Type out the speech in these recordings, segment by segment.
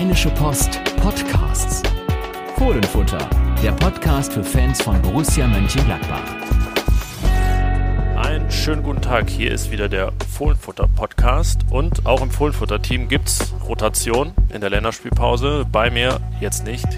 Rheinische Post Podcasts. Fohlenfutter, der Podcast für Fans von Borussia Mönchengladbach. Einen schönen guten Tag. Hier ist wieder der Fohlenfutter Podcast und auch im Fohlenfutter Team gibt's Rotation in der Länderspielpause. Bei mir jetzt nicht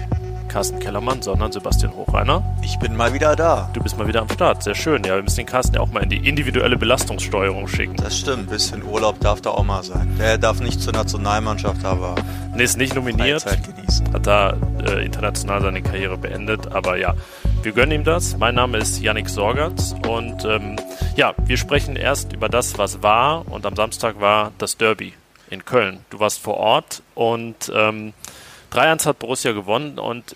Carsten Kellermann, sondern Sebastian Hochreiner. Ich bin mal wieder da. Du bist mal wieder am Start. Sehr schön. Ja, wir müssen den Carsten ja auch mal in die individuelle Belastungssteuerung schicken. Das stimmt. Ein bisschen Urlaub darf da auch mal sein. Der darf nicht zur Nationalmannschaft, aber. Nee, ist nicht nominiert. Hat da äh, international seine Karriere beendet. Aber ja, wir gönnen ihm das. Mein Name ist Yannick Sorgatz und ähm, ja, wir sprechen erst über das, was war. Und am Samstag war das Derby in Köln. Du warst vor Ort und ähm, 3-1 hat Borussia gewonnen und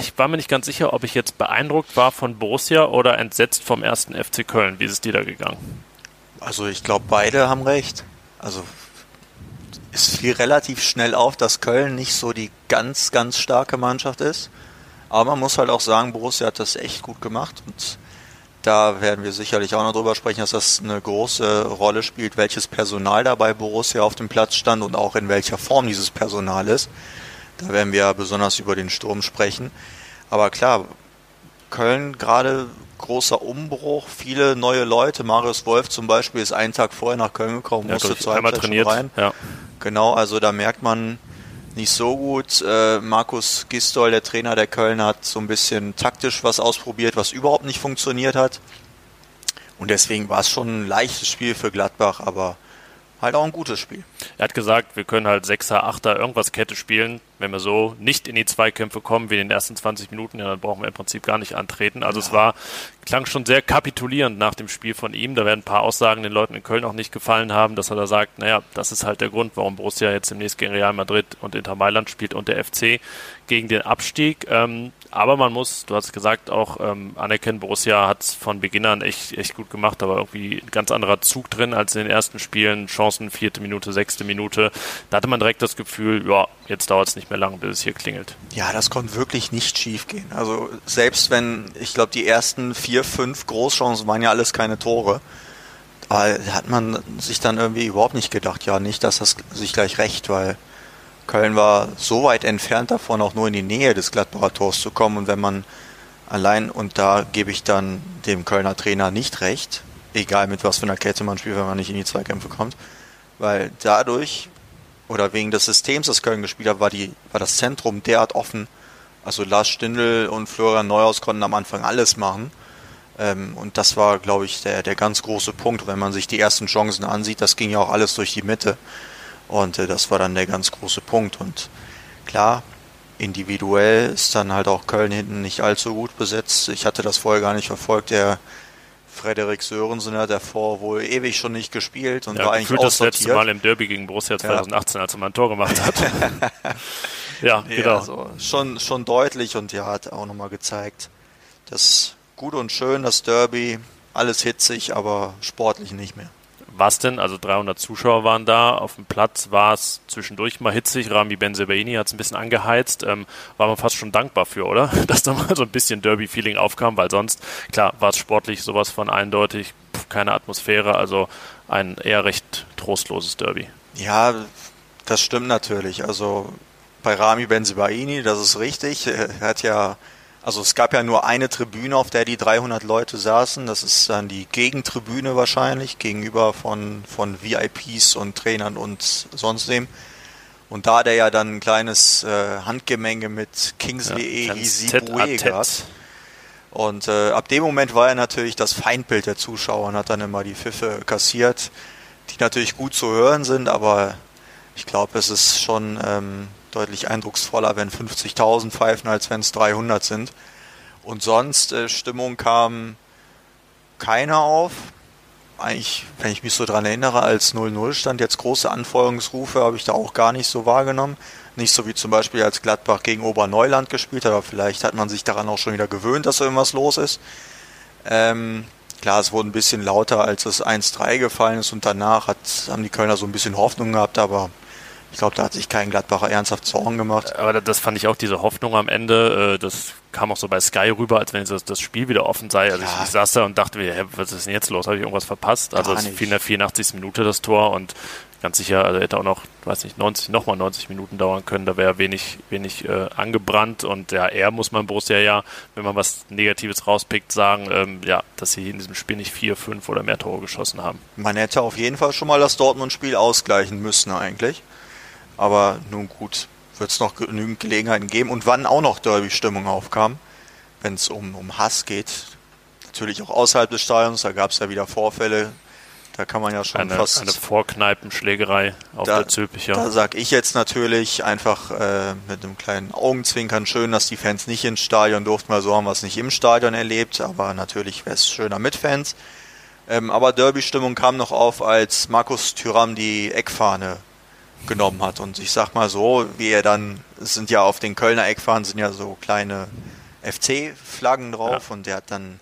ich war mir nicht ganz sicher, ob ich jetzt beeindruckt war von Borussia oder entsetzt vom ersten FC Köln. Wie ist es dir da gegangen? Also ich glaube, beide haben recht. Also es fiel relativ schnell auf, dass Köln nicht so die ganz, ganz starke Mannschaft ist. Aber man muss halt auch sagen, Borussia hat das echt gut gemacht und da werden wir sicherlich auch noch drüber sprechen, dass das eine große Rolle spielt, welches Personal da bei Borussia auf dem Platz stand und auch in welcher Form dieses Personal ist. Da werden wir besonders über den Sturm sprechen. Aber klar, Köln gerade großer Umbruch, viele neue Leute. Marius Wolf zum Beispiel ist einen Tag vorher nach Köln gekommen, ja, musste zur Halbzeit trainiert. rein. Ja. Genau, also da merkt man nicht so gut. Äh, Markus Gistol, der Trainer der Köln, hat so ein bisschen taktisch was ausprobiert, was überhaupt nicht funktioniert hat. Und deswegen war es schon ein leichtes Spiel für Gladbach, aber halt auch ein gutes Spiel. Er hat gesagt, wir können halt Sechser, Achter, irgendwas Kette spielen. Wenn wir so nicht in die Zweikämpfe kommen wie in den ersten 20 Minuten, ja, dann brauchen wir im Prinzip gar nicht antreten. Also ja. es war, klang schon sehr kapitulierend nach dem Spiel von ihm. Da werden ein paar Aussagen den Leuten in Köln auch nicht gefallen haben, dass er da sagt, naja, das ist halt der Grund, warum Borussia jetzt demnächst gegen Real Madrid und Inter Mailand spielt und der FC gegen den Abstieg. Ähm, aber man muss, du hast gesagt, auch ähm, anerkennen, Borussia hat es von Beginn an echt, echt gut gemacht, aber irgendwie ein ganz anderer Zug drin als in den ersten Spielen. Chancen, vierte Minute, sechste Minute. Da hatte man direkt das Gefühl, ja, jetzt dauert es nicht mehr lange, bis es hier klingelt. Ja, das konnte wirklich nicht schief gehen. Also selbst wenn, ich glaube, die ersten vier, fünf Großchancen waren ja alles keine Tore. Aber hat man sich dann irgendwie überhaupt nicht gedacht, ja, nicht, dass das sich gleich recht, weil Köln war so weit entfernt davon, auch nur in die Nähe des Gladbacher Tors zu kommen. Und wenn man allein, und da gebe ich dann dem Kölner Trainer nicht recht, egal mit was für einer Kette man spielt, wenn man nicht in die Zweikämpfe kommt, weil dadurch oder wegen des Systems, das Köln gespielt hat, war, die, war das Zentrum derart offen. Also Lars Stindl und Florian Neuhaus konnten am Anfang alles machen. Ähm, und das war, glaube ich, der, der ganz große Punkt. Wenn man sich die ersten Chancen ansieht, das ging ja auch alles durch die Mitte. Und äh, das war dann der ganz große Punkt. Und klar, individuell ist dann halt auch Köln hinten nicht allzu gut besetzt. Ich hatte das vorher gar nicht verfolgt. Der Frederik Sörensen hat davor wohl ewig schon nicht gespielt und ja, war eigentlich auch das letzte Mal im Derby gegen Borussia 2018, ja. als er mal ein Tor gemacht hat. ja, genau. Ja, also schon, schon deutlich und ja, hat auch nochmal gezeigt, dass gut und schön das Derby, alles hitzig, aber sportlich nicht mehr was denn? Also 300 Zuschauer waren da. Auf dem Platz war es zwischendurch mal hitzig. Rami Benzebaini hat es ein bisschen angeheizt. Ähm, war man fast schon dankbar für, oder? Dass da mal so ein bisschen Derby-Feeling aufkam, weil sonst, klar, war es sportlich sowas von eindeutig, keine Atmosphäre, also ein eher recht trostloses Derby. Ja, das stimmt natürlich. Also bei Rami Benzebaini, das ist richtig. Er hat ja also es gab ja nur eine Tribüne, auf der die 300 Leute saßen. Das ist dann die Gegentribüne wahrscheinlich, gegenüber von, von VIPs und Trainern und sonst dem. Und da der ja dann ein kleines äh, Handgemenge mit Kingsley ja, Elisibue gehabt. Und äh, ab dem Moment war er natürlich das Feindbild der Zuschauer und hat dann immer die Pfiffe kassiert, die natürlich gut zu hören sind, aber ich glaube, es ist schon ähm, deutlich eindrucksvoller, wenn 50.000 pfeifen, als wenn es 300 sind. Und sonst, äh, Stimmung kam keiner auf. Eigentlich, wenn ich mich so dran erinnere, als 0-0 stand, jetzt große Anfeuerungsrufe habe ich da auch gar nicht so wahrgenommen. Nicht so wie zum Beispiel als Gladbach gegen Oberneuland gespielt hat, aber vielleicht hat man sich daran auch schon wieder gewöhnt, dass irgendwas los ist. Ähm, klar, es wurde ein bisschen lauter, als es 1-3 gefallen ist und danach hat, haben die Kölner so ein bisschen Hoffnung gehabt, aber Ich glaube, da hat sich kein Gladbacher ernsthaft Zorn gemacht. Aber das fand ich auch diese Hoffnung am Ende. Äh, das kam auch so bei Sky rüber, als wenn das, Spiel wieder offen sei. Also ich, ich, saß da und dachte mir, hä, was ist denn jetzt los? Habe ich irgendwas verpasst? Also es fiel in der 84. Minute das Tor und ganz sicher, also hätte auch noch, weiß nicht, 90, nochmal 90 Minuten dauern können. Da wäre wenig, wenig äh, angebrannt und ja, er muss man Borussia ja, wenn man was Negatives rauspickt, sagen, ähm, ja, dass sie in diesem Spiel nicht vier, fünf oder mehr Tore geschossen haben. Man hätte auf jeden Fall schon mal das Dortmund-Spiel ausgleichen müssen eigentlich. Aber nun gut, wird es noch genügend Gelegenheiten geben. Und wann auch noch Derby-Stimmung aufkam, wenn es um, um Hass geht, natürlich auch außerhalb des Stadions, da gab es ja wieder Vorfälle. Da kann man ja schon eine, fast. Eine Vorkneipenschlägerei auf da, der Zülpicher. Da sag ich jetzt natürlich einfach äh, mit einem kleinen Augenzwinkern schön, dass die Fans nicht ins Stadion durften, weil so haben wir es nicht im Stadion erlebt, aber natürlich wäre es schöner mit Fans. Ähm, aber Derby-Stimmung kam noch auf, als Markus Thüram die Eckfahne genommen hat. Und ich sag mal so, wie er dann, es sind ja auf den Kölner Eckfahnen sind ja so kleine FC-Flaggen drauf ja. und der hat dann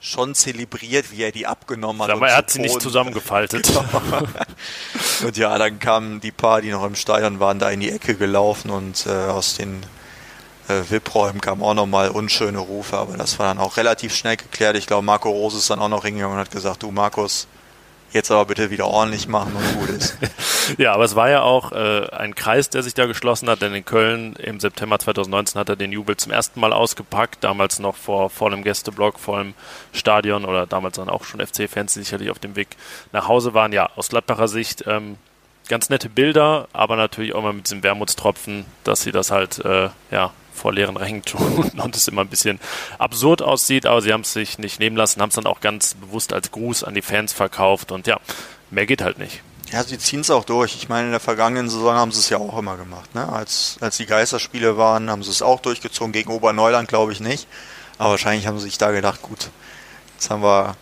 schon zelebriert, wie er die abgenommen hat. Aber er hat sie nicht zusammengefaltet. Genau. und ja, dann kamen die paar, die noch im Stadion waren, da in die Ecke gelaufen und äh, aus den äh, VIP-Räumen kamen auch nochmal unschöne Rufe, aber das war dann auch relativ schnell geklärt. Ich glaube, Marco Rose ist dann auch noch hingegangen und hat gesagt, du Markus, jetzt aber bitte wieder ordentlich machen und gut ist. ja, aber es war ja auch äh, ein Kreis, der sich da geschlossen hat, denn in Köln im September 2019 hat er den Jubel zum ersten Mal ausgepackt, damals noch vor vollem Gästeblock, vollem Stadion oder damals dann auch schon FC-Fans, die sicherlich auf dem Weg nach Hause waren. Ja, aus Gladbacher Sicht ähm, ganz nette Bilder, aber natürlich auch mal mit diesem Wermutstropfen, dass sie das halt äh, ja vor leeren Rängen tun und es immer ein bisschen absurd aussieht, aber sie haben es sich nicht nehmen lassen, haben es dann auch ganz bewusst als Gruß an die Fans verkauft und ja, mehr geht halt nicht. Ja, sie ziehen es auch durch. Ich meine, in der vergangenen Saison haben sie es ja auch immer gemacht. Ne? Als, als die Geisterspiele waren, haben sie es auch durchgezogen. Gegen Oberneuland glaube ich nicht. Aber wahrscheinlich haben sie sich da gedacht, gut, jetzt haben wir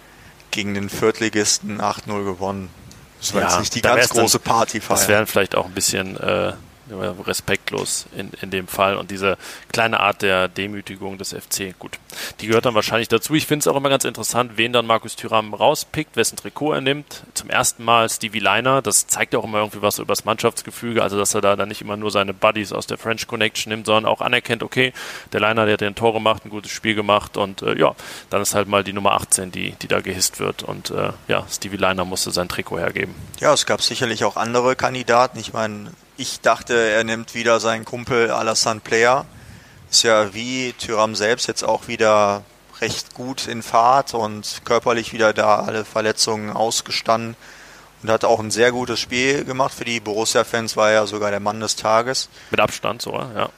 gegen den Viertligisten 8-0 gewonnen. Das war ja, jetzt nicht die ganz große Party feiern. Das wären vielleicht auch ein bisschen äh, respektlos in, in dem Fall und diese kleine Art der Demütigung des FC, gut, die gehört dann wahrscheinlich dazu. Ich finde es auch immer ganz interessant, wen dann Markus Thüram rauspickt, wessen Trikot er nimmt. Zum ersten Mal Stevie Liner, das zeigt ja auch immer irgendwie was über das Mannschaftsgefüge, also dass er da dann nicht immer nur seine Buddies aus der French Connection nimmt, sondern auch anerkennt, okay, der Liner, der hat ein Tor gemacht, ein gutes Spiel gemacht und äh, ja, dann ist halt mal die Nummer 18, die, die da gehisst wird und äh, ja, Stevie Liner musste sein Trikot hergeben. Ja, es gab sicherlich auch andere Kandidaten. Ich meine, ich dachte, er nimmt wieder seinen Kumpel Alassane Player. Ist ja wie Tyram selbst jetzt auch wieder recht gut in Fahrt und körperlich wieder da alle Verletzungen ausgestanden und hat auch ein sehr gutes Spiel gemacht. Für die Borussia-Fans war er ja sogar der Mann des Tages. Mit Abstand, so, ja.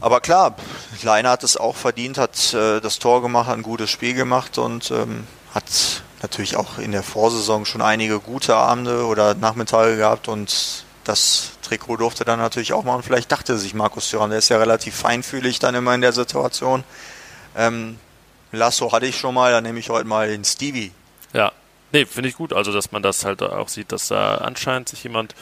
Aber klar, Leiner hat es auch verdient, hat äh, das Tor gemacht, hat ein gutes Spiel gemacht und ähm, hat natürlich auch in der Vorsaison schon einige gute Abende oder Nachmittage gehabt und das Trikot durfte dann natürlich auch machen. Vielleicht dachte sich Markus Thuram, der ist ja relativ feinfühlig dann immer in der Situation. Ähm, Lasso hatte ich schon mal, dann nehme ich heute mal den Stevie. Ja, nee, finde ich gut. Also, dass man das halt auch sieht, dass da anscheinend sich jemand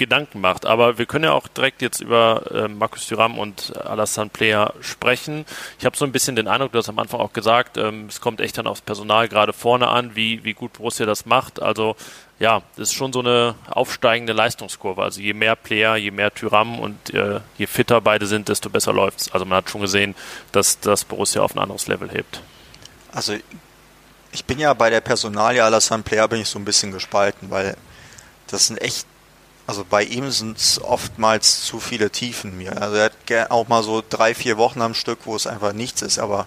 Gedanken macht. Aber wir können ja auch direkt jetzt über äh, Markus Thuram und Alassane Player sprechen. Ich habe so ein bisschen den Eindruck, du hast am Anfang auch gesagt, ähm, es kommt echt dann aufs Personal gerade vorne an, wie, wie gut Borussia das macht. Also ja, das ist schon so eine aufsteigende Leistungskurve. Also je mehr Player, je mehr Tyram und äh, je fitter beide sind, desto besser läuft's. Also man hat schon gesehen, dass das Borussia auf ein anderes Level hebt. Also ich bin ja bei der Personalie Alassane Player bin ich so ein bisschen gespalten, weil das sind echt, also bei ihm sind es oftmals zu viele Tiefen mir. Also er hat auch mal so drei, vier Wochen am Stück, wo es einfach nichts ist, aber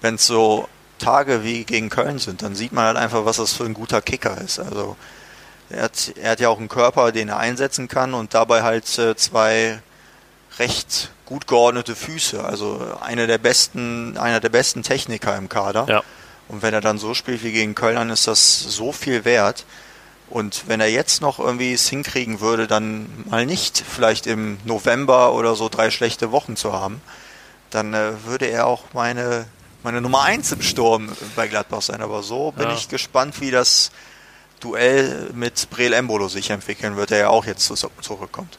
wenn es so Tage wie gegen Köln sind, dann sieht man halt einfach, was das für ein guter Kicker ist. Also er hat, er hat ja auch einen Körper, den er einsetzen kann und dabei halt äh, zwei recht gut geordnete Füße. Also einer der besten, einer der besten Techniker im Kader. Ja. Und wenn er dann so spielt wie gegen Köln, dann ist das so viel wert. Und wenn er jetzt noch irgendwie es hinkriegen würde, dann mal nicht vielleicht im November oder so drei schlechte Wochen zu haben, dann äh, würde er auch meine meine Nummer 1 im Sturm bei Gladbach sein. Aber so bin ja. ich gespannt, wie das Duell mit Breel Embolo sich entwickeln wird, der ja auch jetzt zurückkommt.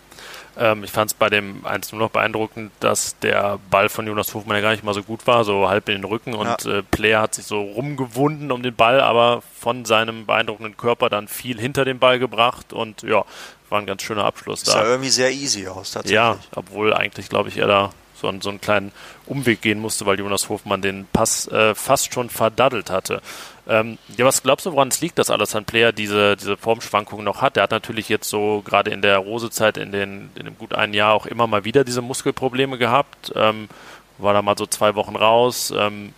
Ähm, ich fand es bei dem 1 nur noch beeindruckend, dass der Ball von Jonas Hofmann ja gar nicht mal so gut war, so halb in den Rücken und ja. äh, Player hat sich so rumgewunden um den Ball, aber von seinem beeindruckenden Körper dann viel hinter den Ball gebracht und ja, war ein ganz schöner Abschluss das da. Sah irgendwie sehr easy aus, tatsächlich. Ja, obwohl eigentlich, glaube ich, er da so einen, so einen kleinen Umweg gehen musste, weil Jonas Hofmann den Pass äh, fast schon verdaddelt hatte. Ähm, ja, was glaubst du, woran es liegt, dass Alassane Player diese, diese Formschwankungen noch hat? Der hat natürlich jetzt so gerade in der Rosezeit in, den, in dem gut einen Jahr auch immer mal wieder diese Muskelprobleme gehabt. Ähm, war da mal so zwei Wochen raus. Ähm,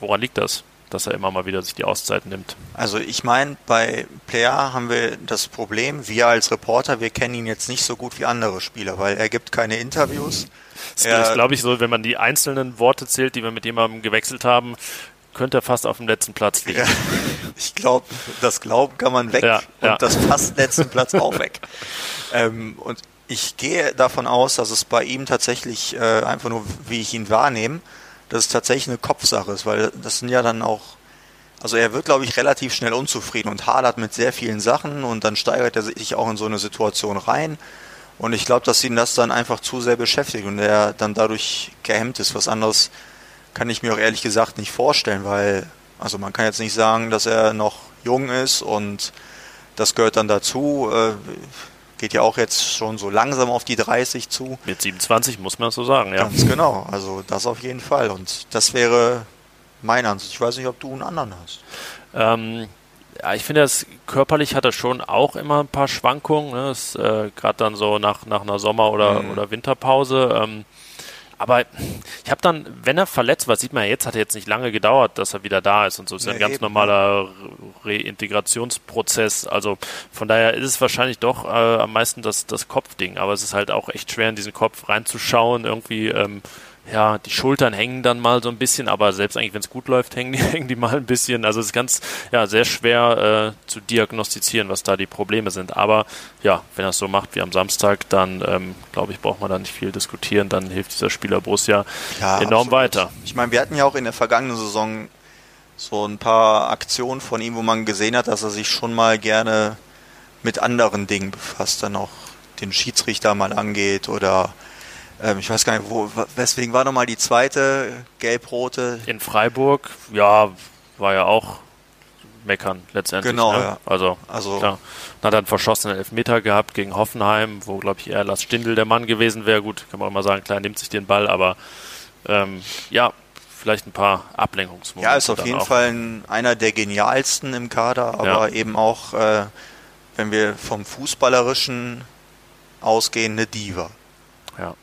woran liegt das? dass er immer mal wieder sich die Auszeit nimmt. Also ich meine, bei Player haben wir das Problem, wir als Reporter, wir kennen ihn jetzt nicht so gut wie andere Spieler, weil er gibt keine Interviews. Das ist, glaube ich, so, wenn man die einzelnen Worte zählt, die wir mit jemandem gewechselt haben, könnte er fast auf dem letzten Platz liegen. Ja, ich glaube, das Glauben kann man weg ja, und ja. das fast letzten Platz auch weg. Ähm, und ich gehe davon aus, dass es bei ihm tatsächlich äh, einfach nur, wie ich ihn wahrnehme, dass es tatsächlich eine Kopfsache ist, weil das sind ja dann auch, also er wird, glaube ich, relativ schnell unzufrieden und hadert mit sehr vielen Sachen und dann steigert er sich auch in so eine Situation rein. Und ich glaube, dass ihn das dann einfach zu sehr beschäftigt und er dann dadurch gehemmt ist. Was anderes kann ich mir auch ehrlich gesagt nicht vorstellen, weil, also man kann jetzt nicht sagen, dass er noch jung ist und das gehört dann dazu. Äh, geht ja auch jetzt schon so langsam auf die 30 zu. Mit 27 muss man so sagen, ja. Ganz genau, also das auf jeden Fall. Und das wäre mein Ansicht. Ich weiß nicht, ob du einen anderen hast. Ähm, ja, ich finde, das körperlich hat er schon auch immer ein paar Schwankungen. Ne? Äh, Gerade dann so nach, nach einer Sommer- oder, mhm. oder Winterpause. Ähm, aber ich habe dann, wenn er verletzt war, sieht man ja jetzt, hat er jetzt nicht lange gedauert, dass er wieder da ist und so. Ist ja, ein ganz eben. normaler Reintegrationsprozess. Also von daher ist es wahrscheinlich doch äh, am meisten das, das Kopfding. Aber es ist halt auch echt schwer, in diesen Kopf reinzuschauen. Irgendwie ähm, ja, die Schultern hängen dann mal so ein bisschen, aber selbst eigentlich, wenn es gut läuft, hängen die, hängen die mal ein bisschen. Also es ist ganz, ja, sehr schwer äh, zu diagnostizieren, was da die Probleme sind. Aber ja, wenn er es so macht wie am Samstag, dann ähm, glaube ich, braucht man da nicht viel diskutieren. Dann hilft dieser Spieler Borussia ja, enorm absolut. weiter. Ich meine, wir hatten ja auch in der vergangenen Saison so ein paar Aktionen von ihm, wo man gesehen hat, dass er sich schon mal gerne mit anderen Dingen befasst, dann auch den Schiedsrichter mal angeht oder ähm, ich weiß gar nicht, wo, weswegen war nochmal die zweite gelb-rote? In Freiburg, ja, war ja auch meckern letztendlich. Genau, ne? ja. Also, also klar. Hat dann verschossenen Elfmeter gehabt gegen Hoffenheim, wo, glaube ich, eher Lars Stindl der Mann gewesen wäre. Gut, kann man auch mal sagen, klar, nimmt sich den Ball, aber ähm, ja, vielleicht ein paar Ablenkungsmomente. Ja, ist auf jeden auch. Fall ein, einer der genialsten im Kader, aber ja. eben auch, äh, wenn wir vom Fußballerischen ausgehen, eine Diva. Ja.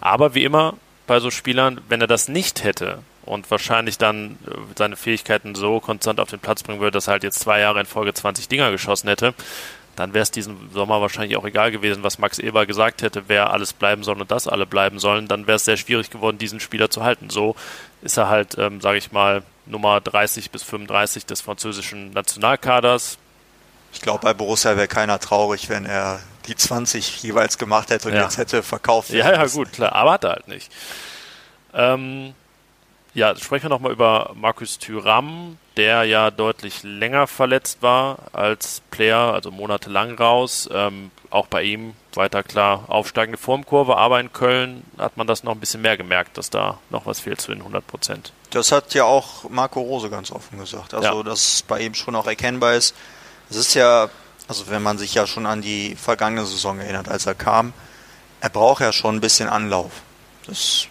Aber wie immer bei so Spielern, wenn er das nicht hätte und wahrscheinlich dann äh, seine Fähigkeiten so konstant auf den Platz bringen würde, dass er halt jetzt zwei Jahre in Folge 20 Dinger geschossen hätte, dann wäre es diesen Sommer wahrscheinlich auch egal gewesen, was Max Eber gesagt hätte, wer alles bleiben soll und das alle bleiben sollen. Dann wäre es sehr schwierig geworden, diesen Spieler zu halten. So ist er halt, ähm, sage ich mal, Nummer 30 bis 35 des französischen Nationalkaders. Ich glaube, bei Borussia wäre keiner traurig, wenn er die 20 jeweils gemacht hätte und ja. jetzt hätte verkauft. Ja, ja, gut, klar, aber hat er halt nicht. Ähm, ja, sprechen wir nochmal über Markus Thüram, der ja deutlich länger verletzt war als Player, also monatelang raus. Ähm, auch bei ihm weiter klar aufsteigende Formkurve, aber in Köln hat man das noch ein bisschen mehr gemerkt, dass da noch was fehlt zu den 100 Prozent. Das hat ja auch Marco Rose ganz offen gesagt. Also, ja. dass bei ihm schon auch erkennbar ist. Es ist ja also wenn man sich ja schon an die vergangene Saison erinnert, als er kam, er braucht ja schon ein bisschen Anlauf. Das,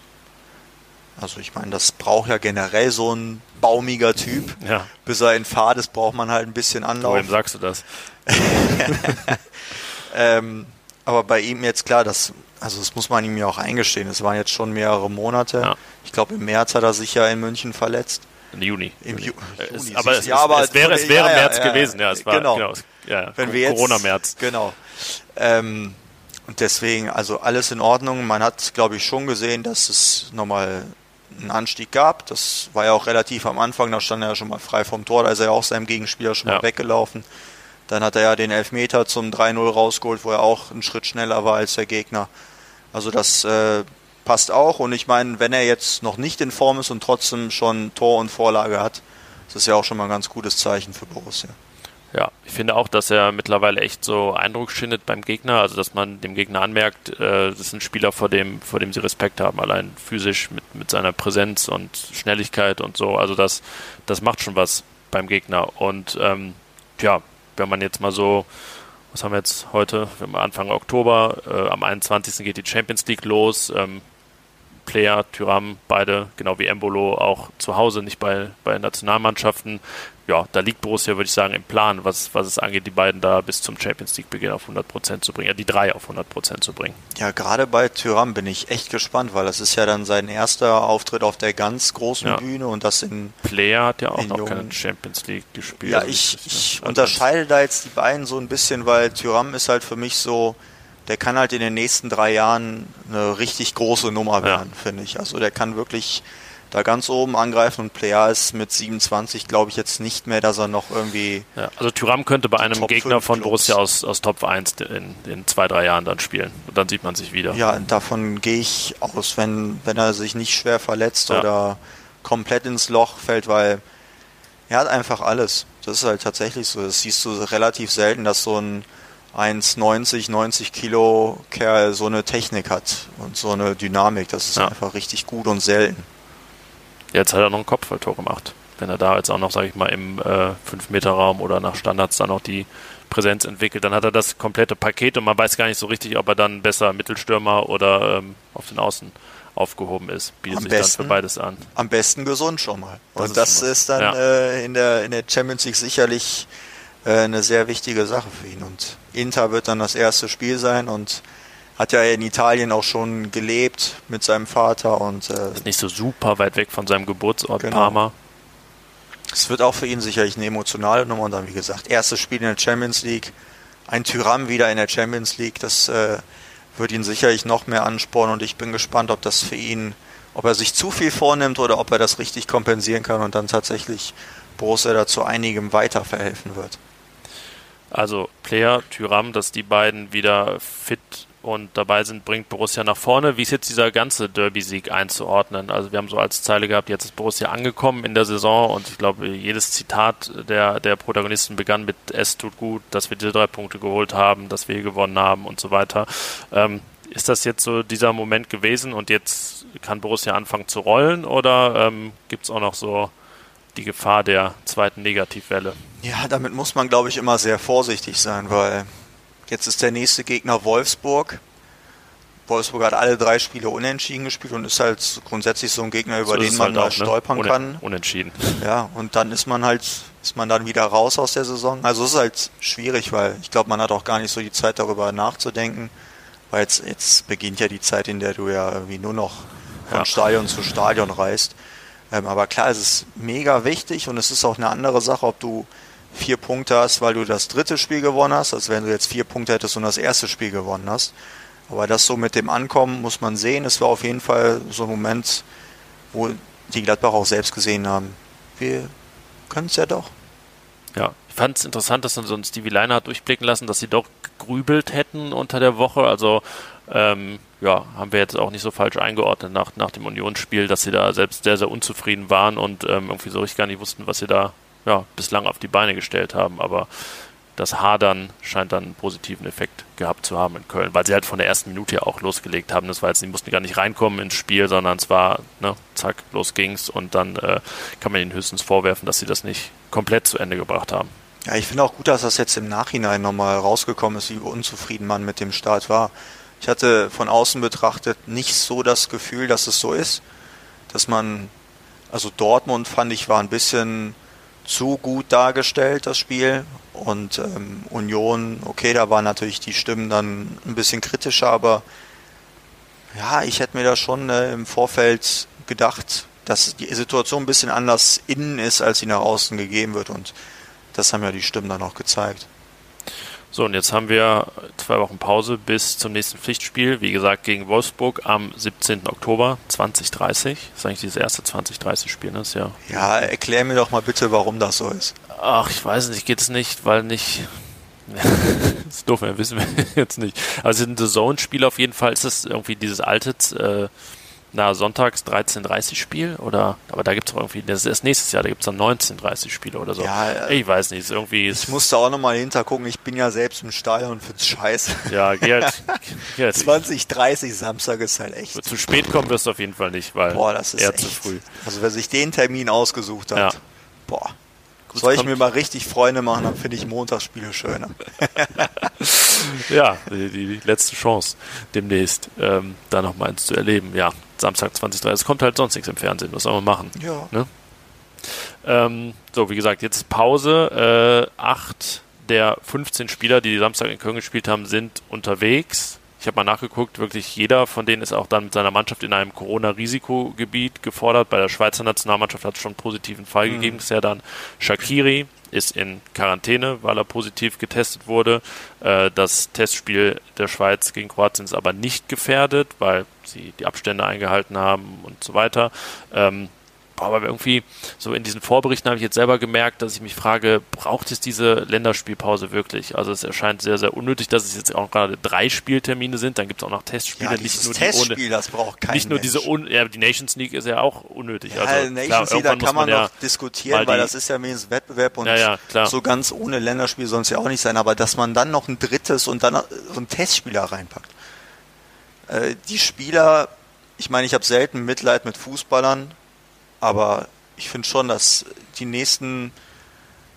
also ich meine, das braucht ja generell so ein baumiger Typ. Ja. Bis er in Fahrt ist, braucht man halt ein bisschen Anlauf. Wem sagst du das? ähm, aber bei ihm jetzt klar, das, also das muss man ihm ja auch eingestehen. Es waren jetzt schon mehrere Monate. Ja. Ich glaube, im März hat er sich ja in München verletzt. Im Juni. Im Ju Juni. aber, es, ja, aber es, wäre, es wäre ja, März ja, gewesen, ja. Es war, genau. genau ja, Wenn wir Corona-März. Genau. Ähm, und deswegen, also alles in Ordnung. Man hat, glaube ich, schon gesehen, dass es nochmal einen Anstieg gab. Das war ja auch relativ am Anfang, da stand er ja schon mal frei vom Tor, da ist er ja auch seinem Gegenspieler schon mal weggelaufen. Dann hat er ja den Elfmeter zum 3-0 rausgeholt, wo er auch einen Schritt schneller war als der Gegner. Also das äh, passt auch. Und ich meine, wenn er jetzt noch nicht in Form ist und trotzdem schon Tor und Vorlage hat, das ist ja auch schon mal ein ganz gutes Zeichen für Borussia. Ja, ich finde auch, dass er mittlerweile echt so Eindruck schindet beim Gegner, also dass man dem Gegner anmerkt, äh, das ist ein Spieler, vor dem, vor dem sie Respekt haben, allein physisch mit, mit seiner Präsenz und Schnelligkeit und so. Also das, das macht schon was beim Gegner. Und ähm, ja, wenn man jetzt mal so, was haben wir jetzt heute? Wir haben Anfang Oktober, äh, am 21. geht die Champions League los. Ähm, Player, Tyram, beide, genau wie Embolo, auch zu Hause, nicht bei, bei Nationalmannschaften. Ja, da liegt Borussia, würde ich sagen, im Plan, was, was es angeht, die beiden da bis zum Champions League-Beginn auf 100% zu bringen, ja, die drei auf 100% zu bringen. Ja, gerade bei Tyram bin ich echt gespannt, weil das ist ja dann sein erster Auftritt auf der ganz großen ja. Bühne und das in. Player hat ja auch noch jungen... keine Champions League gespielt. Ja, ich, ich unterscheide da jetzt die beiden so ein bisschen, weil Tyram ist halt für mich so der kann halt in den nächsten drei Jahren eine richtig große Nummer werden, ja. finde ich. Also der kann wirklich da ganz oben angreifen und Player ist mit 27, glaube ich, jetzt nicht mehr, dass er noch irgendwie. Ja, also Tyram könnte bei einem Top Gegner von Borussia aus, aus Top 1 in, in zwei, drei Jahren dann spielen. Und dann sieht man sich wieder. Ja, davon gehe ich aus, wenn, wenn er sich nicht schwer verletzt ja. oder komplett ins Loch fällt, weil er hat einfach alles. Das ist halt tatsächlich so. Das siehst du relativ selten, dass so ein 1,90, 90 Kilo Kerl so eine Technik hat und so eine Dynamik. Das ist ja. einfach richtig gut und selten. Jetzt hat er noch ein Kopfballtor gemacht. Wenn er da jetzt auch noch, sage ich mal, im äh, 5-Meter-Raum oder nach Standards dann noch die Präsenz entwickelt, dann hat er das komplette Paket und man weiß gar nicht so richtig, ob er dann besser Mittelstürmer oder ähm, auf den Außen aufgehoben ist. Bietet am sich besten, dann für beides an. Am besten gesund schon mal. Das und ist das ist dann ja. äh, in, der, in der Champions League sicherlich eine sehr wichtige Sache für ihn. Und Inter wird dann das erste Spiel sein und hat ja in Italien auch schon gelebt mit seinem Vater und äh, ist nicht so super weit weg von seinem Geburtsort genau. Parma. Es wird auch für ihn sicherlich eine emotionale Nummer und dann wie gesagt erstes Spiel in der Champions League, ein Tyram wieder in der Champions League, das äh, wird ihn sicherlich noch mehr anspornen und ich bin gespannt, ob das für ihn, ob er sich zu viel vornimmt oder ob er das richtig kompensieren kann und dann tatsächlich Borussia dazu einigem weiter verhelfen wird. Also Player, Tyram, dass die beiden wieder fit und dabei sind, bringt Borussia nach vorne. Wie ist jetzt dieser ganze Derby-Sieg einzuordnen? Also wir haben so als Zeile gehabt, jetzt ist Borussia angekommen in der Saison und ich glaube, jedes Zitat der, der Protagonisten begann mit es tut gut, dass wir diese drei Punkte geholt haben, dass wir hier gewonnen haben und so weiter. Ähm, ist das jetzt so dieser Moment gewesen und jetzt kann Borussia anfangen zu rollen oder ähm, gibt es auch noch so die Gefahr der zweiten Negativwelle? Ja, damit muss man, glaube ich, immer sehr vorsichtig sein, weil jetzt ist der nächste Gegner Wolfsburg. Wolfsburg hat alle drei Spiele unentschieden gespielt und ist halt grundsätzlich so ein Gegner, über so den man halt mal auch, ne? stolpern ne? kann. Unentschieden. Ja, und dann ist man halt, ist man dann wieder raus aus der Saison. Also es ist halt schwierig, weil ich glaube, man hat auch gar nicht so die Zeit darüber nachzudenken, weil jetzt, jetzt beginnt ja die Zeit, in der du ja irgendwie nur noch von ja. Stadion zu Stadion reist. Ähm, aber klar, es ist mega wichtig und es ist auch eine andere Sache, ob du vier Punkte hast, weil du das dritte Spiel gewonnen hast, als wenn du jetzt vier Punkte hättest und das erste Spiel gewonnen hast. Aber das so mit dem Ankommen muss man sehen. Es war auf jeden Fall so ein Moment, wo die Gladbach auch selbst gesehen haben, wir können es ja doch. Ja, ich fand es interessant, dass dann so ein Stevie Leiner hat durchblicken lassen, dass sie doch gegrübelt hätten unter der Woche. Also ähm, ja, haben wir jetzt auch nicht so falsch eingeordnet nach, nach dem Unionsspiel, dass sie da selbst sehr, sehr unzufrieden waren und ähm, irgendwie so richtig gar nicht wussten, was sie da ja, bislang auf die Beine gestellt haben. Aber das Hadern scheint dann einen positiven Effekt gehabt zu haben in Köln, weil sie halt von der ersten Minute ja auch losgelegt haben. Das war jetzt, sie mussten gar nicht reinkommen ins Spiel, sondern es war, ne, zack, los ging's und dann äh, kann man ihnen höchstens vorwerfen, dass sie das nicht komplett zu Ende gebracht haben. Ja, ich finde auch gut, dass das jetzt im Nachhinein nochmal rausgekommen ist, wie unzufrieden man mit dem Start war. Ich hatte von außen betrachtet nicht so das Gefühl, dass es so ist, dass man, also Dortmund fand ich war ein bisschen zu gut dargestellt, das Spiel. Und ähm, Union, okay, da waren natürlich die Stimmen dann ein bisschen kritischer, aber ja, ich hätte mir da schon äh, im Vorfeld gedacht, dass die Situation ein bisschen anders innen ist, als sie nach außen gegeben wird. Und das haben ja die Stimmen dann auch gezeigt. So, und jetzt haben wir zwei Wochen Pause bis zum nächsten Pflichtspiel. Wie gesagt, gegen Wolfsburg am 17. Oktober 2030. Das ist eigentlich dieses erste 2030-Spiel, ne? Ja, ja, erklär mir doch mal bitte, warum das so ist. Ach, ich weiß nicht, geht es nicht, weil nicht. das ist doof, wissen wir jetzt nicht. Also, ein The Zone-Spiel auf jeden Fall. Ist es irgendwie dieses alte. Äh, na, sonntags 13.30 Spiel oder, aber da gibt es irgendwie, das ist erst nächstes Jahr, da gibt es dann 19.30 Spiele oder so. Ja, äh, ich weiß nicht, ist irgendwie. Ich musste auch nochmal hintergucken, ich bin ja selbst im Stadion und find's scheiße. Ja, geh halt, geh halt 20, 30 Samstag ist halt echt. Zu spät kommen wirst du auf jeden Fall nicht, weil Boah, das ist eher echt, zu früh. Also wer sich den Termin ausgesucht hat, Ja. boah. Gut, Soll ich mir mal richtig Freunde machen, dann finde ich Montagsspiele schöner. Ja, die, die letzte Chance demnächst, ähm, da noch mal eins zu erleben. Ja, Samstag 20.30 Es kommt halt sonst nichts im Fernsehen, was soll man machen? Ja. Ne? Ähm, so, wie gesagt, jetzt Pause. Äh, acht der 15 Spieler, die, die Samstag in Köln gespielt haben, sind unterwegs. Ich habe mal nachgeguckt, wirklich jeder von denen ist auch dann mit seiner Mannschaft in einem Corona-Risikogebiet gefordert. Bei der Schweizer Nationalmannschaft hat es schon einen positiven Fall gegeben. Das ist ja dann Shakiri, ist in Quarantäne, weil er positiv getestet wurde. Äh, das Testspiel der Schweiz gegen Kroatien ist aber nicht gefährdet, weil sie die Abstände eingehalten haben und so weiter. Ähm, aber irgendwie, so in diesen Vorberichten habe ich jetzt selber gemerkt, dass ich mich frage, braucht es diese Länderspielpause wirklich? Also es erscheint sehr, sehr unnötig, dass es jetzt auch gerade drei Spieltermine sind, dann gibt es auch noch Testspiele, Ja, nicht nur die Testspiel, ohne, das braucht kein nicht nur Mensch. diese un, ja, die Nations League ist ja auch unnötig. Ja, also, Nations klar, League, da kann man ja noch diskutieren, mal weil die- das ist ja wenigstens Wettbewerb und Ja, so ganz ohne Länderspiel soll es ja auch nicht sein, aber dass man dann noch ein drittes und dann so ein Testspieler reinpackt. Äh, die Spieler, ich meine, ich habe selten Mitleid mit Fußballern, aber ich finde schon, dass die nächsten,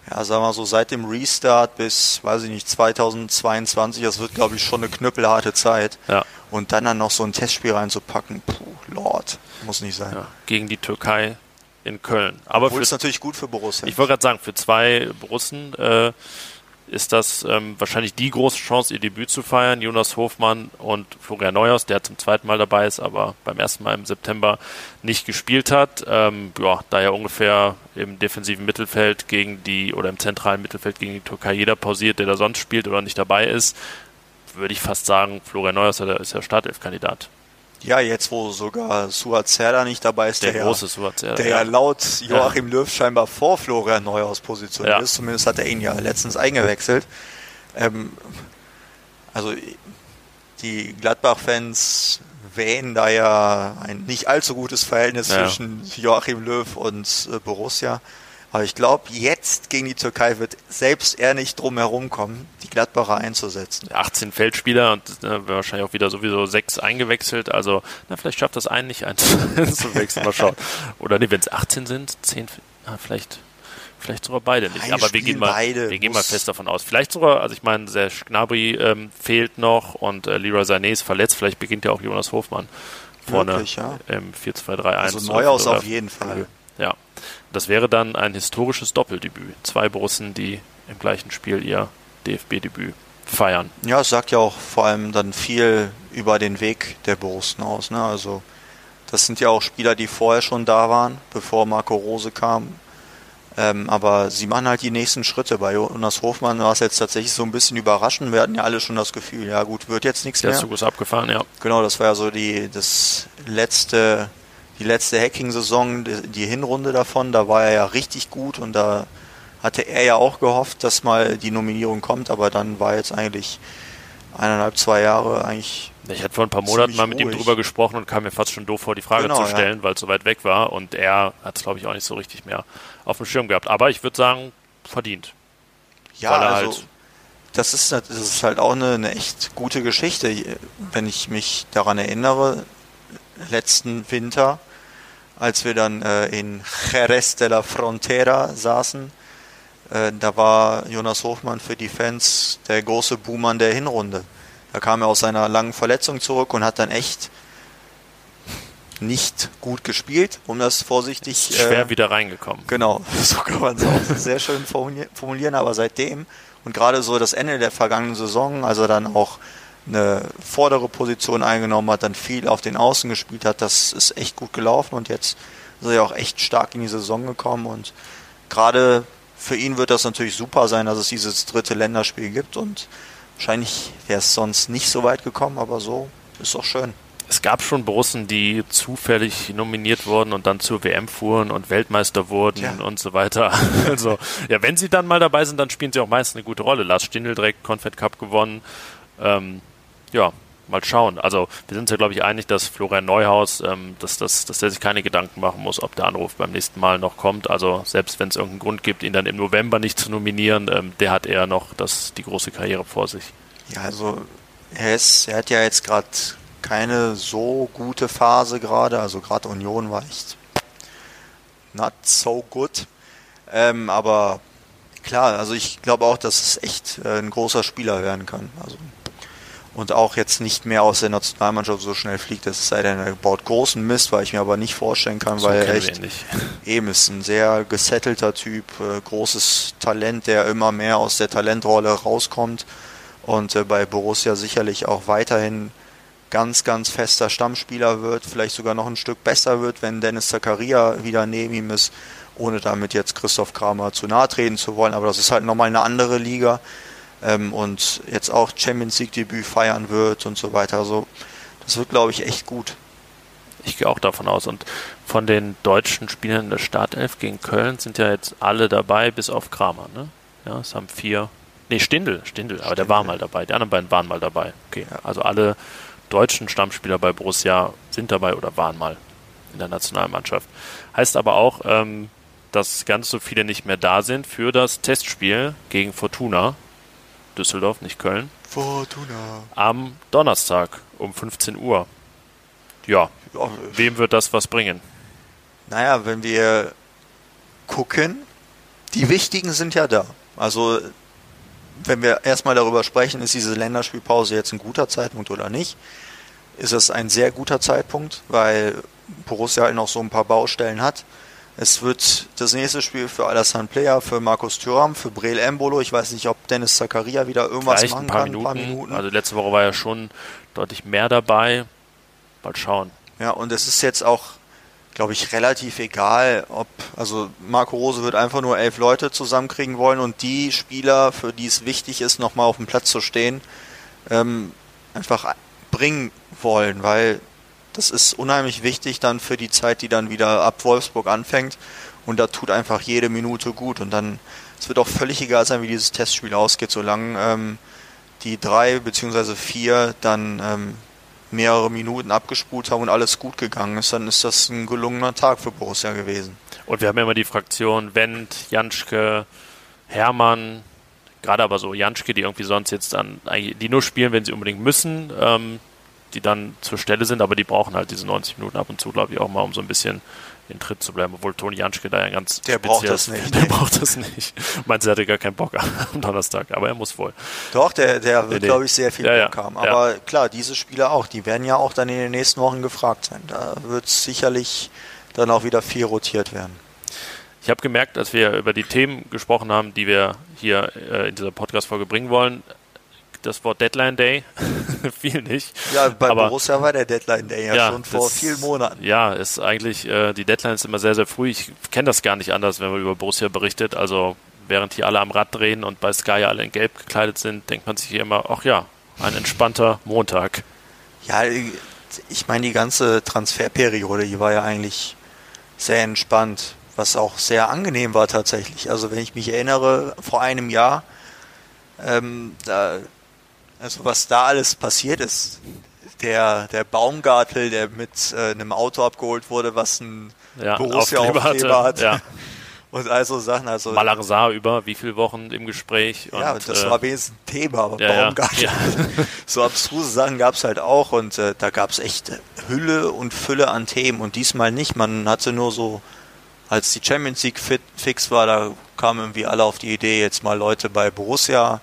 ja, sagen wir mal so, seit dem Restart bis, weiß ich nicht, 2022, das wird, glaube ich, schon eine knüppelharte Zeit. Ja. Und dann dann noch so ein Testspiel reinzupacken, puh, Lord, muss nicht sein. ja, gegen die Türkei in Köln. Aber Obwohl für es natürlich gut für Borussia Ich wollte gerade sagen, für zwei Borussen äh, ist das ähm, wahrscheinlich die große Chance, ihr Debüt zu feiern. Jonas Hofmann und Florian Neuhaus, der zum zweiten Mal dabei ist, aber beim ersten Mal im September nicht gespielt hat. Ähm, ja, da er ungefähr im defensiven Mittelfeld gegen die oder im zentralen Mittelfeld gegen die Türkei jeder pausiert, der da sonst spielt oder nicht dabei ist, würde ich fast sagen, Florian Neuhaus ist ja Startelf-Kandidat. Ja, jetzt wo sogar Suat Serdar nicht dabei ist, Der der, große ja, Suat der ja laut Joachim Löw scheinbar vor Florian Neuhaus positioniert Ja. ist. Zumindest hat er ihn ja letztens eingewechselt. Ähm, also die Gladbach-Fans wähnen da ja ein nicht allzu gutes Verhältnis Ja. zwischen Joachim Löw und äh, Borussia. Aber ich glaube, jetzt gegen die Türkei wird selbst er nicht drum herum kommen, die Gladbacher einzusetzen. 18 Feldspieler und äh, wahrscheinlich auch wieder sowieso sechs eingewechselt. Also, na, vielleicht schafft das einen nicht einzuwechseln. Mal schauen. Oder nee, wenn es 18 sind, 10, ah, vielleicht, vielleicht sogar beide nicht. Nein, Aber wir gehen mal, wir gehen mal fest davon aus. Vielleicht sogar, also ich meine, Serge Gnabry ähm, fehlt noch und äh, Leroy Sané ist verletzt. Vielleicht beginnt ja auch Jonas Hofmann vorne ja. im 4-2-3-1. Also Neuhaus auf jeden Fall. Das wäre dann ein historisches Doppeldebüt. Zwei Borussen, die im gleichen Spiel ihr DFB-Debüt feiern. Ja, es sagt ja auch vor allem dann viel über den Weg der Borussen aus. Ne? Also das sind ja auch Spieler, die vorher schon da waren, bevor Marco Rose kam. Ähm, aber sie machen halt die nächsten Schritte. Bei Jonas Hofmann war es jetzt tatsächlich so ein bisschen überraschend. Wir hatten ja alle schon das Gefühl, ja gut, wird jetzt nichts Der mehr. Zug ist abgefahren, ja. Genau, das war ja so die das letzte die letzte Hacking-Saison, die, Hinrunde davon. Da war er ja richtig gut und da hatte er ja auch gehofft, dass mal die Nominierung kommt, aber dann war jetzt eigentlich eineinhalb, zwei Jahre eigentlich Ich hatte vor ein paar Monaten mal mit ihm ruhig. drüber gesprochen und kam mir fast schon doof vor, die Frage Genau, zu ja. stellen, weil es so weit weg war und er hat es, glaube ich, auch nicht so richtig mehr auf dem Schirm gehabt. Aber ich würde sagen, verdient. Ja, also halt- das ist das ist halt auch eine, eine echt gute Geschichte, wenn ich mich daran erinnere, letzten Winter, als wir dann äh, in Jerez de la Frontera saßen, äh, da war Jonas Hofmann für die Fans der große Buhmann der Hinrunde. Da kam er aus seiner langen Verletzung zurück und hat dann echt nicht gut gespielt, um das vorsichtig schwer äh, wieder reingekommen. Genau, so kann man es auch sehr schön formulier- formulieren, aber seitdem und gerade so das Ende der vergangenen Saison, als er dann auch eine vordere Position eingenommen hat, dann viel auf den Außen gespielt hat, das ist echt gut gelaufen und jetzt ist er ja auch echt stark in die Saison gekommen und gerade für ihn wird das natürlich super sein, dass es dieses dritte Länderspiel gibt und wahrscheinlich wäre es sonst nicht so weit gekommen, aber so ist doch schön. Es gab schon Borussen, die zufällig nominiert wurden und dann zur WM fuhren und Weltmeister wurden Ja. und so weiter. Also, ja, wenn sie dann mal dabei sind, dann spielen sie auch meist eine gute Rolle. Lars Stindl direkt Confed Cup gewonnen. Ähm, ja, mal schauen. Also wir sind uns ja, glaube ich, einig, dass Florian Neuhaus, ähm, dass, dass, dass der sich keine Gedanken machen muss, ob der Anruf beim nächsten Mal noch kommt. Also selbst wenn es irgendeinen Grund gibt, ihn dann im November nicht zu nominieren, ähm, der hat eher noch das, die große Karriere vor sich. Ja, also er, ist, er hat ja jetzt gerade keine so gute Phase gerade. Also gerade Union war echt not so good. Ähm, aber klar, also ich glaube auch, dass es echt äh, ein großer Spieler werden kann. Also und auch jetzt nicht mehr aus der Nationalmannschaft so schnell fliegt. Das sei denn, er baut großen Mist, weil ich mir aber nicht vorstellen kann, so weil er echt eben ist ein sehr gesettelter Typ, äh, großes Talent, der immer mehr aus der Talentrolle rauskommt und äh, bei Borussia sicherlich auch weiterhin ganz, ganz fester Stammspieler wird, vielleicht sogar noch ein Stück besser wird, wenn Dennis Zakaria wieder neben ihm ist, ohne damit jetzt Christoph Kramer zu nahe treten zu wollen, aber das ist halt nochmal eine andere Liga ähm, und jetzt auch Champions League Debüt feiern wird und so weiter. Also das wird, glaube ich, echt gut. Ich gehe auch davon aus. Und von den deutschen Spielern in der Startelf gegen Köln sind ja jetzt alle dabei, bis auf Kramer. Ne? Ja, es haben vier. Nee, Stindel, Stindel, aber Stindel. der war mal dabei. Die anderen beiden waren mal dabei. Okay, ja. also alle deutschen Stammspieler bei Borussia sind dabei oder waren mal in der Nationalmannschaft. Heißt aber auch, ähm, dass ganz so viele nicht mehr da sind für das Testspiel gegen Fortuna Düsseldorf, nicht Köln. Fortuna. Am Donnerstag um 15 Uhr. Ja, ja, wem wird das was bringen? Naja, wenn wir gucken, die Wichtigen sind ja da. Also, wenn wir erstmal darüber sprechen, ist diese Länderspielpause jetzt ein guter Zeitpunkt oder nicht, ist es ein sehr guter Zeitpunkt, weil Borussia halt noch so ein paar Baustellen hat. Es wird das nächste Spiel für Alassane Player, für Markus Thuram, für Breel Embolo. Ich weiß nicht, ob Dennis Zakaria wieder irgendwas Vielleicht machen ein paar kann. Minuten. Ein paar Minuten. Also letzte Woche war ja schon deutlich mehr dabei. Mal schauen. Ja, und es ist jetzt auch, glaube ich, relativ egal, ob, also Marco Rose wird einfach nur elf Leute zusammenkriegen wollen und die Spieler, für die es wichtig ist, nochmal auf dem Platz zu stehen, ähm, einfach bringen wollen, weil das ist unheimlich wichtig dann für die Zeit, die dann wieder ab Wolfsburg anfängt. Und da tut einfach jede Minute gut. Und dann, es wird auch völlig egal sein, wie dieses Testspiel ausgeht, solange ähm, die drei bzw. vier dann ähm, mehrere Minuten abgespult haben und alles gut gegangen ist, dann ist das ein gelungener Tag für Borussia gewesen. Und wir haben ja immer die Fraktion Wendt, Janschke, Hermann, gerade aber so Janschke, die irgendwie sonst jetzt dann, die nur spielen, wenn sie unbedingt müssen. Ähm, die dann zur Stelle sind, aber die brauchen halt diese 90 Minuten ab und zu, glaube ich, auch mal, um so ein bisschen in Tritt zu bleiben, obwohl Toni Janschke da ja ganz Der braucht das nicht. Der nee. braucht das nicht. Meint, er hatte gar keinen Bock am Donnerstag, aber er muss wohl. Doch, der, der wird, nee, glaube ich, sehr viel ja, Bock ja. haben. Aber ja. klar, diese Spieler auch, die werden ja auch dann in den nächsten Wochen gefragt sein. Da wird sicherlich dann auch wieder viel rotiert werden. Ich habe gemerkt, als wir über die Themen gesprochen haben, die wir hier äh, in dieser Podcast-Folge bringen wollen, das Wort Deadline Day viel nicht. Ja, bei aber, Borussia war der Deadline Day ja, ja schon vor das, vielen Monaten. Ja, ist eigentlich, äh, die Deadline ist immer sehr, sehr früh. Ich kenne das gar nicht anders, wenn man über Borussia berichtet. Also während hier alle am Rad drehen und bei Sky alle in Gelb gekleidet sind, denkt man sich hier immer, ach ja, ein entspannter Montag. Ja, ich meine, die ganze Transferperiode, die war ja eigentlich sehr entspannt, was auch sehr angenehm war tatsächlich. Also wenn ich mich erinnere, vor einem Jahr, ähm, da also was da alles passiert ist. Der, der Baumgartel, der mit äh, einem Auto abgeholt wurde, was ein ja, Borussia-Aufkleber hat. Ja. Und also Sachen, also. Malarsar über wie viele Wochen im Gespräch. Ja, und, das äh, war wenigstens ein Thema, aber ja, Baumgartel. Ja. so abstruse Sachen gab es halt auch und äh, da gab es echt Hülle und Fülle an Themen und diesmal nicht. Man hatte nur so, als die Champions League fit, fix war, da kamen irgendwie alle auf die Idee, jetzt mal Leute bei Borussia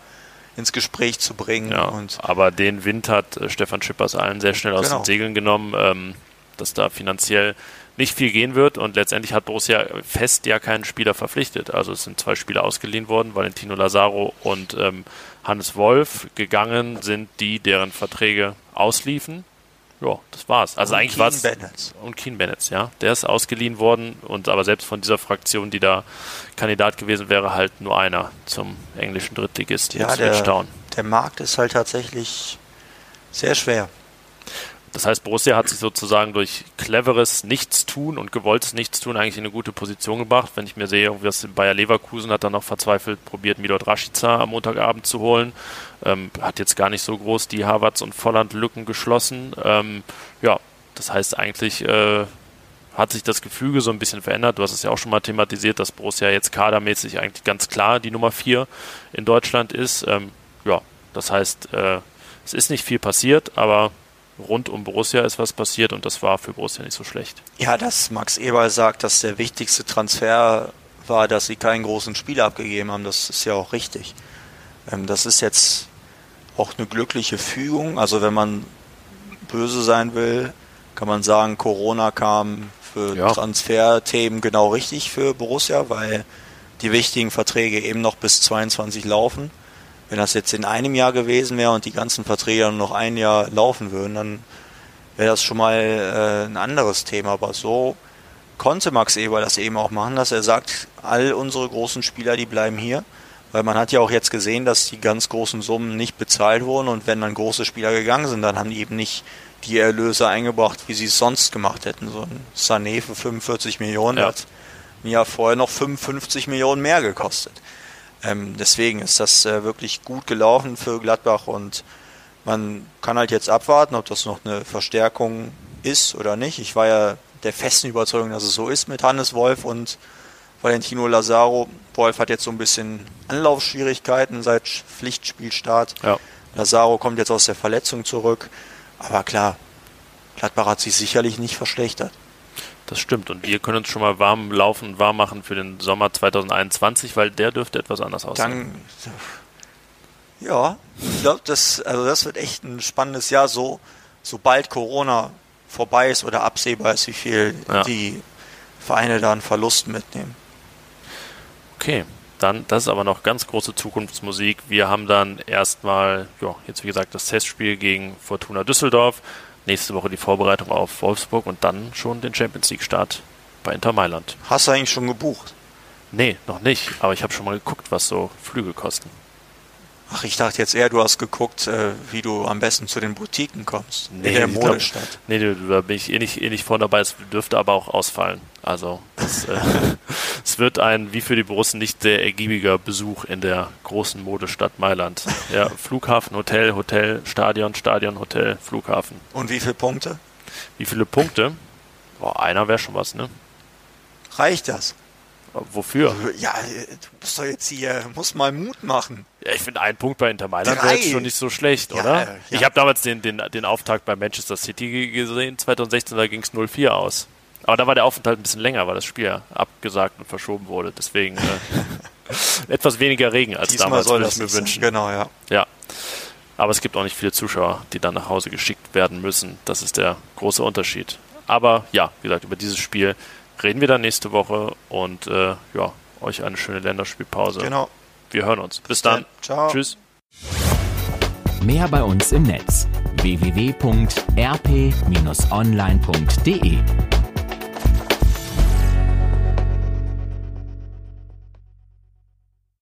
ins Gespräch zu bringen. Ja, und aber den Wind hat äh, Stefan Schippers allen sehr schnell aus genau. den Segeln genommen, ähm, dass da finanziell nicht viel gehen wird und letztendlich hat Borussia fest ja keinen Spieler verpflichtet. Also es sind zwei Spieler ausgeliehen worden, Valentino Lazaro und ähm, Hannes Wolf. Gegangen sind die, deren Verträge ausliefen ja, das war's. Also und eigentlich war es. Und Keen Bennett, ja. Der ist ausgeliehen worden und aber selbst von dieser Fraktion, die da Kandidat gewesen wäre, halt nur einer zum englischen Drittligist ja, der, der Markt ist halt tatsächlich sehr schwer. Das heißt, Borussia hat sich sozusagen durch cleveres Nichtstun und gewolltes Nichtstun eigentlich in eine gute Position gebracht. Wenn ich mir sehe, was Bayer Leverkusen hat dann noch verzweifelt probiert, Milot Rashica am Montagabend zu holen. Ähm, hat jetzt gar nicht so groß die Harvards und Volland Lücken geschlossen. Ähm, ja, das heißt eigentlich äh, hat sich das Gefüge so ein bisschen verändert. Du hast es ja auch schon mal thematisiert, dass Borussia jetzt kadermäßig eigentlich ganz klar die Nummer 4 in Deutschland ist. Ähm, ja, das heißt, äh, es ist nicht viel passiert, aber rund um Borussia ist was passiert und das war für Borussia nicht so schlecht. Ja, dass Max Eberl sagt, dass der wichtigste Transfer war, dass sie keinen großen Spieler abgegeben haben, das ist ja auch richtig. Ähm, das ist jetzt auch eine glückliche Fügung. Also wenn man böse sein will, kann man sagen, Corona kam für ja. Transferthemen genau richtig für Borussia, weil die wichtigen Verträge eben noch bis 22 laufen. Wenn das jetzt in einem Jahr gewesen wäre und die ganzen Verträge noch ein Jahr laufen würden, dann wäre das schon mal äh, ein anderes Thema. Aber so konnte Max Eber das eben auch machen, dass er sagt, all unsere großen Spieler, die bleiben hier. Weil man hat ja auch jetzt gesehen, dass die ganz großen Summen nicht bezahlt wurden und wenn dann große Spieler gegangen sind, dann haben die eben nicht die Erlöse eingebracht, wie sie es sonst gemacht hätten. So ein Sané für 45 Millionen ja. hat mir ja vorher noch 55 Millionen mehr gekostet. Ähm, deswegen ist das äh, wirklich gut gelaufen für Gladbach und man kann halt jetzt abwarten, ob das noch eine Verstärkung ist oder nicht. Ich war ja der festen Überzeugung, dass es so ist mit Hannes Wolf und Valentino Lazaro. Wolf hat jetzt so ein bisschen Anlaufschwierigkeiten seit Pflichtspielstart. Ja. Lazaro kommt jetzt aus der Verletzung zurück. Aber klar, Gladbach hat sich sicherlich nicht verschlechtert. Das stimmt. Und wir können uns schon mal warm laufen, warm machen für den Sommer 2021, weil der dürfte etwas anders aussehen. Dann, ja, ich glaube, das, also das wird echt ein spannendes Jahr, so, sobald Corona vorbei ist oder absehbar ist, wie viel ja. die Vereine da einen Verlust mitnehmen. Okay, dann, das ist aber noch ganz große Zukunftsmusik. Wir haben dann erstmal, ja, jetzt wie gesagt, das Testspiel gegen Fortuna Düsseldorf nächste Woche die Vorbereitung auf Wolfsburg und dann schon den Champions League Start bei Inter Mailand. Hast du eigentlich schon gebucht? Nee, noch nicht, aber ich habe schon mal geguckt, was so Flüge kosten. Ach, ich dachte jetzt eher, du hast geguckt, äh, wie du am besten zu den Boutiquen kommst. Nee, in der Modestadt. Glaub, nee, da bin ich eh nicht, eh nicht vorne dabei. Es dürfte aber auch ausfallen. Also, es, äh, es wird ein, wie für die Borussen, nicht sehr ergiebiger Besuch in der großen Modestadt Mailand. Ja, Flughafen, Hotel, Hotel, Stadion, Stadion, Hotel, Flughafen. Und wie viele Punkte? Wie viele Punkte? Boah, einer wäre schon was, ne? Reicht das? Wofür? Ja, du musst doch jetzt hier, muss mal Mut machen. Ja, ich finde, ein Punkt bei Inter Mailand wäre jetzt schon nicht so schlecht, ja, oder? Ja. Ich habe damals den, den, den Auftakt bei Manchester City gesehen, 2016, da ging es 0-4 aus. Aber da war der Aufenthalt ein bisschen länger, weil das Spiel abgesagt und verschoben wurde. Deswegen äh, etwas weniger Regen als Diesmal damals, würde ich mir wünschen. Genau, ja. Ja. Aber es gibt auch nicht viele Zuschauer, die dann nach Hause geschickt werden müssen. Das ist der große Unterschied. Aber ja, wie gesagt, über dieses Spiel reden wir dann nächste Woche und äh, ja, euch eine schöne Länderspielpause. Genau. Wir hören uns. Bis dann. Ciao. Tschüss. Mehr bei uns im Netz www.rp-online.de